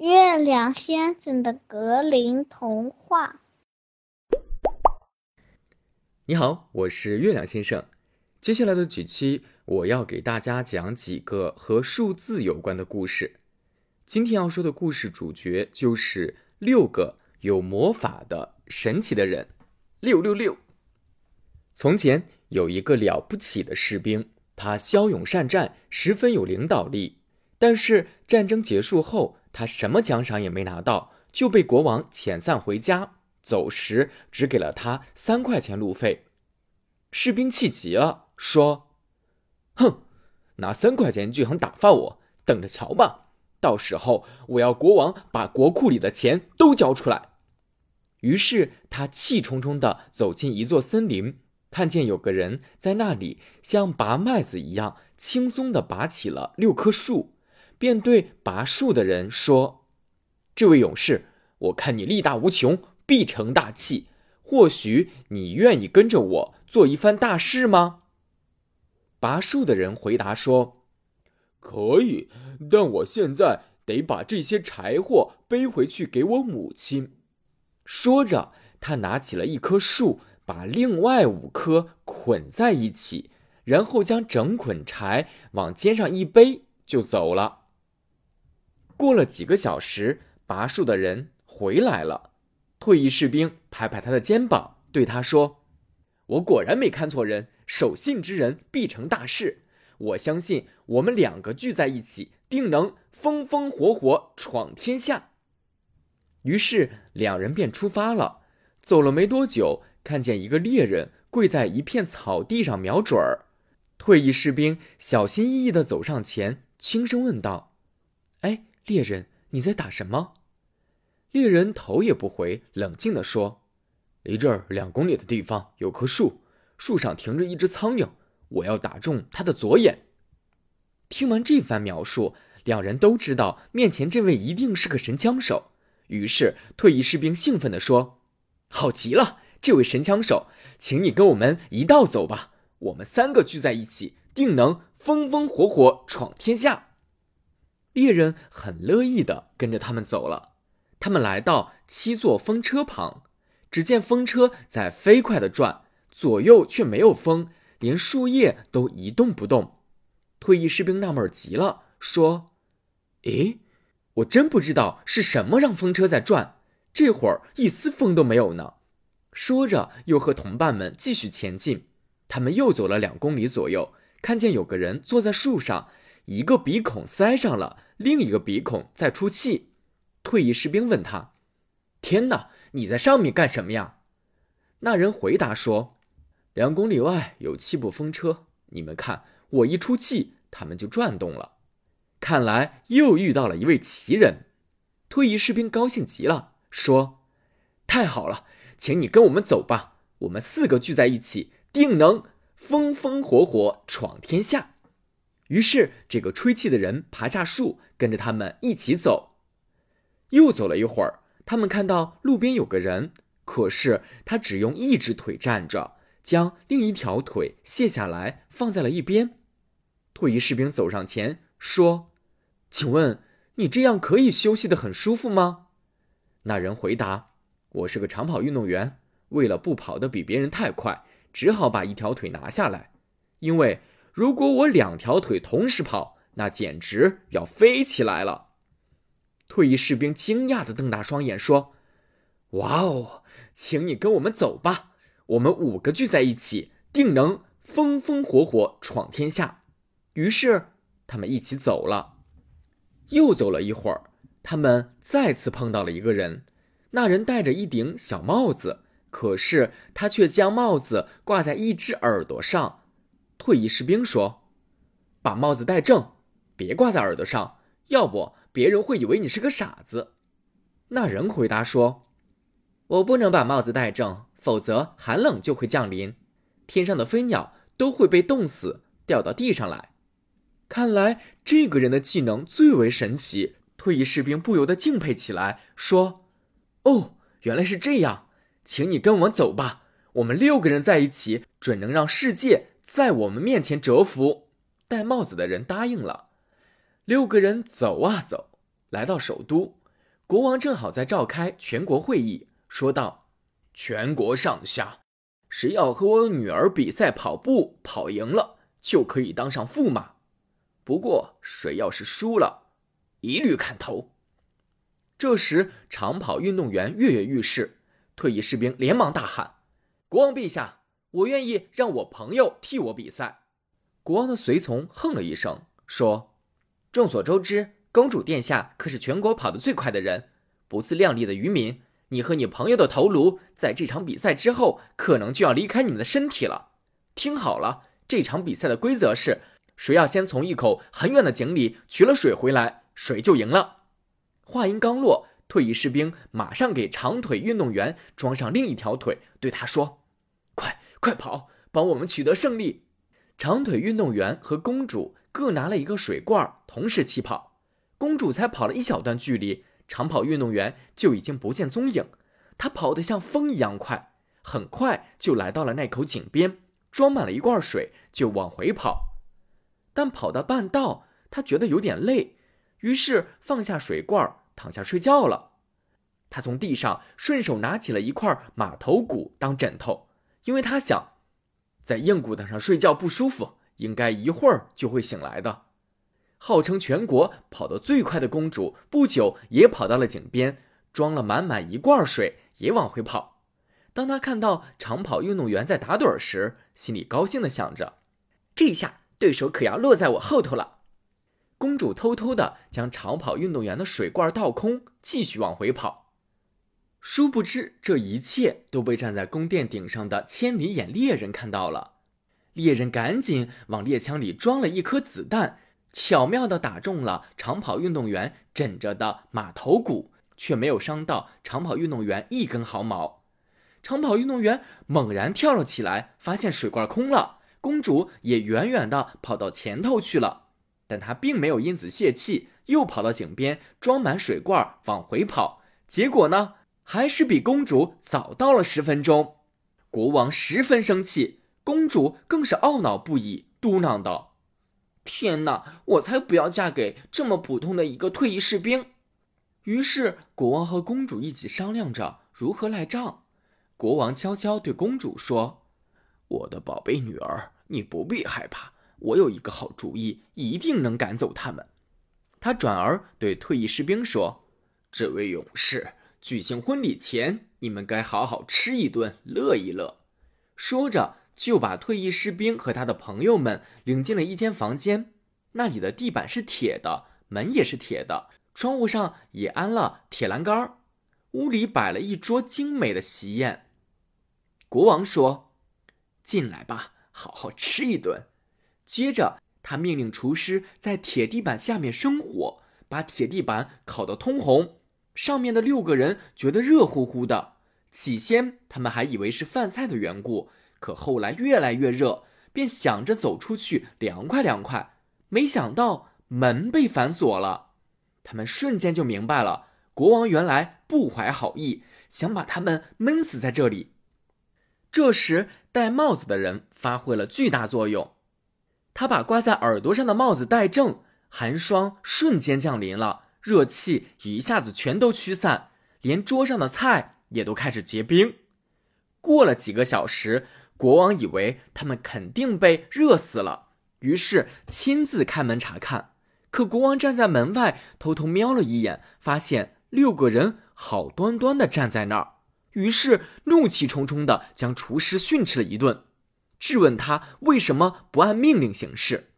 月亮先生的格林童话。你好，我是月亮先生。接下来的几期，我要给大家讲几个和数字有关的故事。今天要说的故事主角就是六个有魔法的神奇的人。六六六。从前有一个了不起的士兵，他骁勇善战，十分有领导力。但是战争结束后，他什么奖赏也没拿到，就被国王遣散回家。走时只给了他三块钱路费。士兵气急了，说：“哼，拿三块钱就想打发我？等着瞧吧！到时候我要国王把国库里的钱都交出来。”于是他气冲冲地走进一座森林，看见有个人在那里像拔麦子一样轻松地拔起了六棵树。便对拔树的人说：“这位勇士，我看你力大无穷，必成大器。或许你愿意跟着我做一番大事吗？”拔树的人回答说：“可以，但我现在得把这些柴火背回去给我母亲。”说着，他拿起了一棵树，把另外五棵捆在一起，然后将整捆柴往肩上一背，就走了。过了几个小时，拔树的人回来了。退役士兵拍拍他的肩膀，对他说：“我果然没看错人，守信之人必成大事。我相信我们两个聚在一起，定能风风火火闯天下。”于是两人便出发了。走了没多久，看见一个猎人跪在一片草地上瞄准儿。退役士兵小心翼翼地走上前，轻声问道：“哎？”猎人，你在打什么？猎人头也不回，冷静地说：“离这儿两公里的地方有棵树，树上停着一只苍蝇，我要打中它的左眼。”听完这番描述，两人都知道面前这位一定是个神枪手。于是，退役士兵兴奋地说：“好极了，这位神枪手，请你跟我们一道走吧。我们三个聚在一起，定能风风火火闯天下。”猎人很乐意的跟着他们走了。他们来到七座风车旁，只见风车在飞快的转，左右却没有风，连树叶都一动不动。退役士兵纳闷极了，说：“诶，我真不知道是什么让风车在转，这会儿一丝风都没有呢。”说着，又和同伴们继续前进。他们又走了两公里左右，看见有个人坐在树上。一个鼻孔塞上了，另一个鼻孔在出气。退役士兵问他：“天哪，你在上面干什么呀？”那人回答说：“两公里外有七部风车，你们看，我一出气，它们就转动了。看来又遇到了一位奇人。”退役士兵高兴极了，说：“太好了，请你跟我们走吧，我们四个聚在一起，定能风风火火闯天下。”于是，这个吹气的人爬下树，跟着他们一起走。又走了一会儿，他们看到路边有个人，可是他只用一只腿站着，将另一条腿卸下来放在了一边。退役士兵走上前说：“请问你这样可以休息的很舒服吗？”那人回答：“我是个长跑运动员，为了不跑得比别人太快，只好把一条腿拿下来，因为。”如果我两条腿同时跑，那简直要飞起来了。退役士兵惊讶的瞪大双眼说：“哇哦，请你跟我们走吧，我们五个聚在一起，定能风风火火闯天下。”于是他们一起走了。又走了一会儿，他们再次碰到了一个人，那人戴着一顶小帽子，可是他却将帽子挂在一只耳朵上。退役士兵说：“把帽子戴正，别挂在耳朵上，要不别人会以为你是个傻子。”那人回答说：“我不能把帽子戴正，否则寒冷就会降临，天上的飞鸟都会被冻死，掉到地上来。”看来这个人的技能最为神奇。退役士兵不由得敬佩起来，说：“哦，原来是这样，请你跟我走吧，我们六个人在一起，准能让世界。”在我们面前蛰伏，戴帽子的人答应了。六个人走啊走，来到首都，国王正好在召开全国会议，说道：“全国上下，谁要和我女儿比赛跑步，跑赢了就可以当上驸马。不过，谁要是输了，一律砍头。”这时，长跑运动员跃跃欲试，退役士兵连忙大喊：“国王陛下，我愿意让我朋友替我比赛。”国王的随从哼了一声，说：“众所周知，公主殿下可是全国跑得最快的人。不自量力的渔民，你和你朋友的头颅，在这场比赛之后，可能就要离开你们的身体了。听好了，这场比赛的规则是：谁要先从一口很远的井里取了水回来，谁就赢了。”话音刚落，退役士兵马上给长腿运动员装上另一条腿，对他说：“快快跑，帮我们取得胜利！”长腿运动员和公主各拿了一个水罐，同时起跑。公主才跑了一小段距离，长跑运动员就已经不见踪影。他跑得像风一样快，很快就来到了那口井边，装满了一罐水，就往回跑。但跑到半道，他觉得有点累，于是放下水罐。躺下睡觉了，他从地上顺手拿起了一块马头骨当枕头，因为他想，在硬骨头上睡觉不舒服，应该一会儿就会醒来的。号称全国跑得最快的公主，不久也跑到了井边，装了满满一罐水，也往回跑。当他看到长跑运动员在打盹时，心里高兴地想着，这下对手可要落在我后头了。公主偷偷的将长跑运动员的水罐倒空，继续往回跑。殊不知，这一切都被站在宫殿顶上的千里眼猎人看到了。猎人赶紧往猎枪里装了一颗子弹，巧妙的打中了长跑运动员枕着的马头骨，却没有伤到长跑运动员一根毫毛。长跑运动员猛然跳了起来，发现水罐空了，公主也远远的跑到前头去了。但他并没有因此泄气，又跑到井边装满水罐往回跑。结果呢，还是比公主早到了十分钟。国王十分生气，公主更是懊恼不已，嘟囔道：“天哪，我才不要嫁给这么普通的一个退役士兵！”于是，国王和公主一起商量着如何赖账。国王悄悄对公主说：“我的宝贝女儿，你不必害怕。”我有一个好主意，一定能赶走他们。他转而对退役士兵说：“这位勇士，举行婚礼前，你们该好好吃一顿，乐一乐。”说着，就把退役士兵和他的朋友们领进了一间房间。那里的地板是铁的，门也是铁的，窗户上也安了铁栏杆。屋里摆了一桌精美的席宴。国王说：“进来吧，好好吃一顿。”接着，他命令厨师在铁地板下面生火，把铁地板烤得通红。上面的六个人觉得热乎乎的。起先，他们还以为是饭菜的缘故，可后来越来越热，便想着走出去凉快凉快。没想到门被反锁了，他们瞬间就明白了，国王原来不怀好意，想把他们闷死在这里。这时，戴帽子的人发挥了巨大作用。他把挂在耳朵上的帽子戴正，寒霜瞬间降临了，热气一下子全都驱散，连桌上的菜也都开始结冰。过了几个小时，国王以为他们肯定被热死了，于是亲自开门查看。可国王站在门外，偷偷瞄了一眼，发现六个人好端端的站在那儿，于是怒气冲冲的将厨师训斥了一顿。质问他为什么不按命令行事，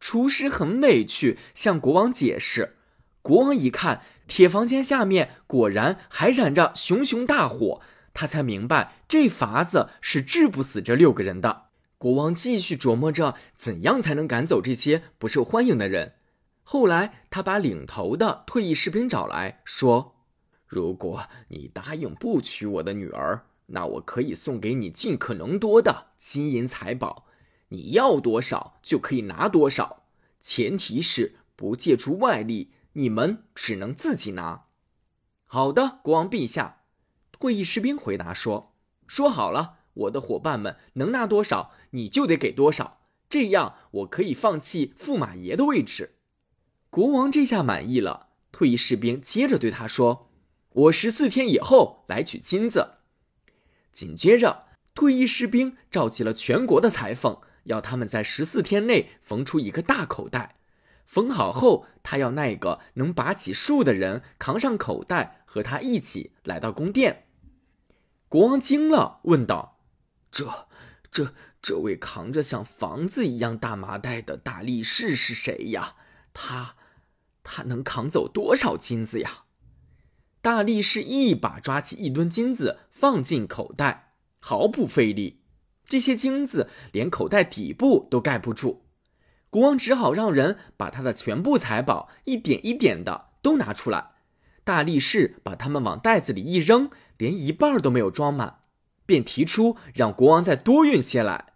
厨师很委屈，向国王解释。国王一看铁房间下面果然还燃着熊熊大火，他才明白这法子是治不死这六个人的。国王继续琢磨着怎样才能赶走这些不受欢迎的人。后来，他把领头的退役士兵找来说：“如果你答应不娶我的女儿。”那我可以送给你尽可能多的金银财宝，你要多少就可以拿多少，前提是不借助外力，你们只能自己拿。好的，国王陛下，退役士兵回答说：“说好了，我的伙伴们能拿多少，你就得给多少，这样我可以放弃驸马爷的位置。”国王这下满意了，退役士兵接着对他说：“我十四天以后来取金子。”紧接着，退役士兵召集了全国的裁缝，要他们在十四天内缝出一个大口袋。缝好后，他要那个能拔起树的人扛上口袋，和他一起来到宫殿。国王惊了，问道：“这、这、这位扛着像房子一样大麻袋的大力士是谁呀？他、他能扛走多少金子呀？”大力士一把抓起一吨金子，放进口袋，毫不费力。这些金子连口袋底部都盖不住。国王只好让人把他的全部财宝一点一点的都拿出来。大力士把他们往袋子里一扔，连一半都没有装满，便提出让国王再多运些来。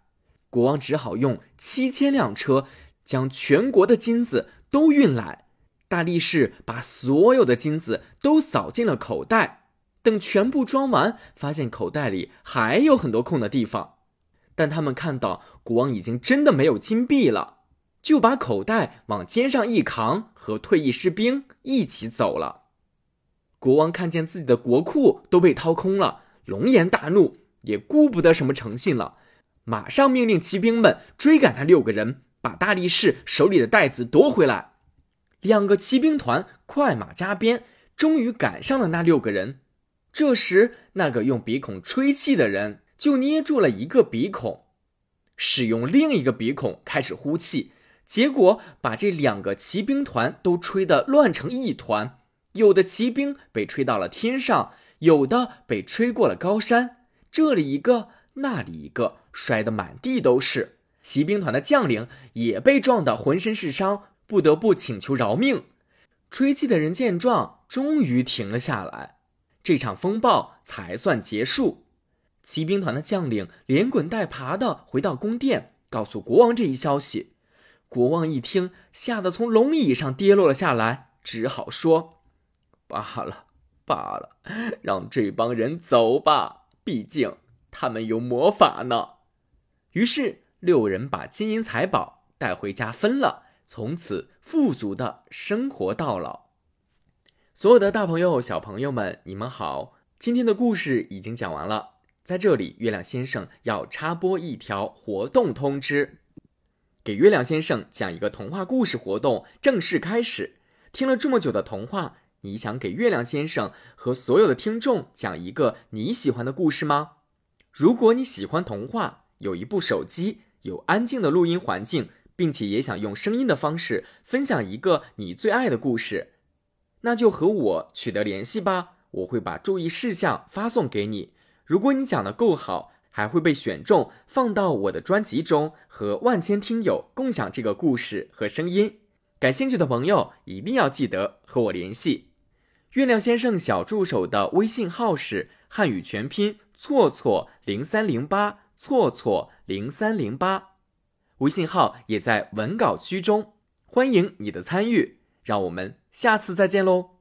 国王只好用七千辆车将全国的金子都运来。大力士把所有的金子都扫进了口袋，等全部装完，发现口袋里还有很多空的地方。但他们看到国王已经真的没有金币了。就把口袋往肩上一扛，和退役士兵一起走了。国王看见自己的国库都被掏空了，龙颜大怒，也顾不得什么诚信了，马上命令骑兵们追赶那六个人，把大力士手里的袋子夺回来。两个骑兵团快马加鞭，终于赶上了那六个人。这时，那个用鼻孔吹气的人就捏住了一个鼻孔，使用另一个鼻孔开始呼气。结果把这两个骑兵团都吹得乱成一团，有的骑兵被吹到了天上，有的被吹过了高山，这里一个，那里一个，摔得满地都是。骑兵团的将领也被撞得浑身是伤，不得不请求饶命。吹气的人见状，终于停了下来，这场风暴才算结束。骑兵团的将领连滚带爬地回到宫殿，告诉国王这一消息。国王一听，吓得从龙椅上跌落了下来，只好说：“罢了，罢了，让这帮人走吧，毕竟他们有魔法呢。”于是六人把金银财宝带回家分了，从此富足的生活到老。所有的大朋友、小朋友们，你们好！今天的故事已经讲完了，在这里，月亮先生要插播一条活动通知。给月亮先生讲一个童话故事活动正式开始。听了这么久的童话，你想给月亮先生和所有的听众讲一个你喜欢的故事吗？如果你喜欢童话，有一部手机，有安静的录音环境，并且也想用声音的方式分享一个你最爱的故事，那就和我取得联系吧。我会把注意事项发送给你。如果你讲的够好。还会被选中放到我的专辑中，和万千听友共享这个故事和声音。感兴趣的朋友一定要记得和我联系。月亮先生小助手的微信号是汉语全拼错错零三零八错错零三零八，微信号也在文稿区中，欢迎你的参与。让我们下次再见喽。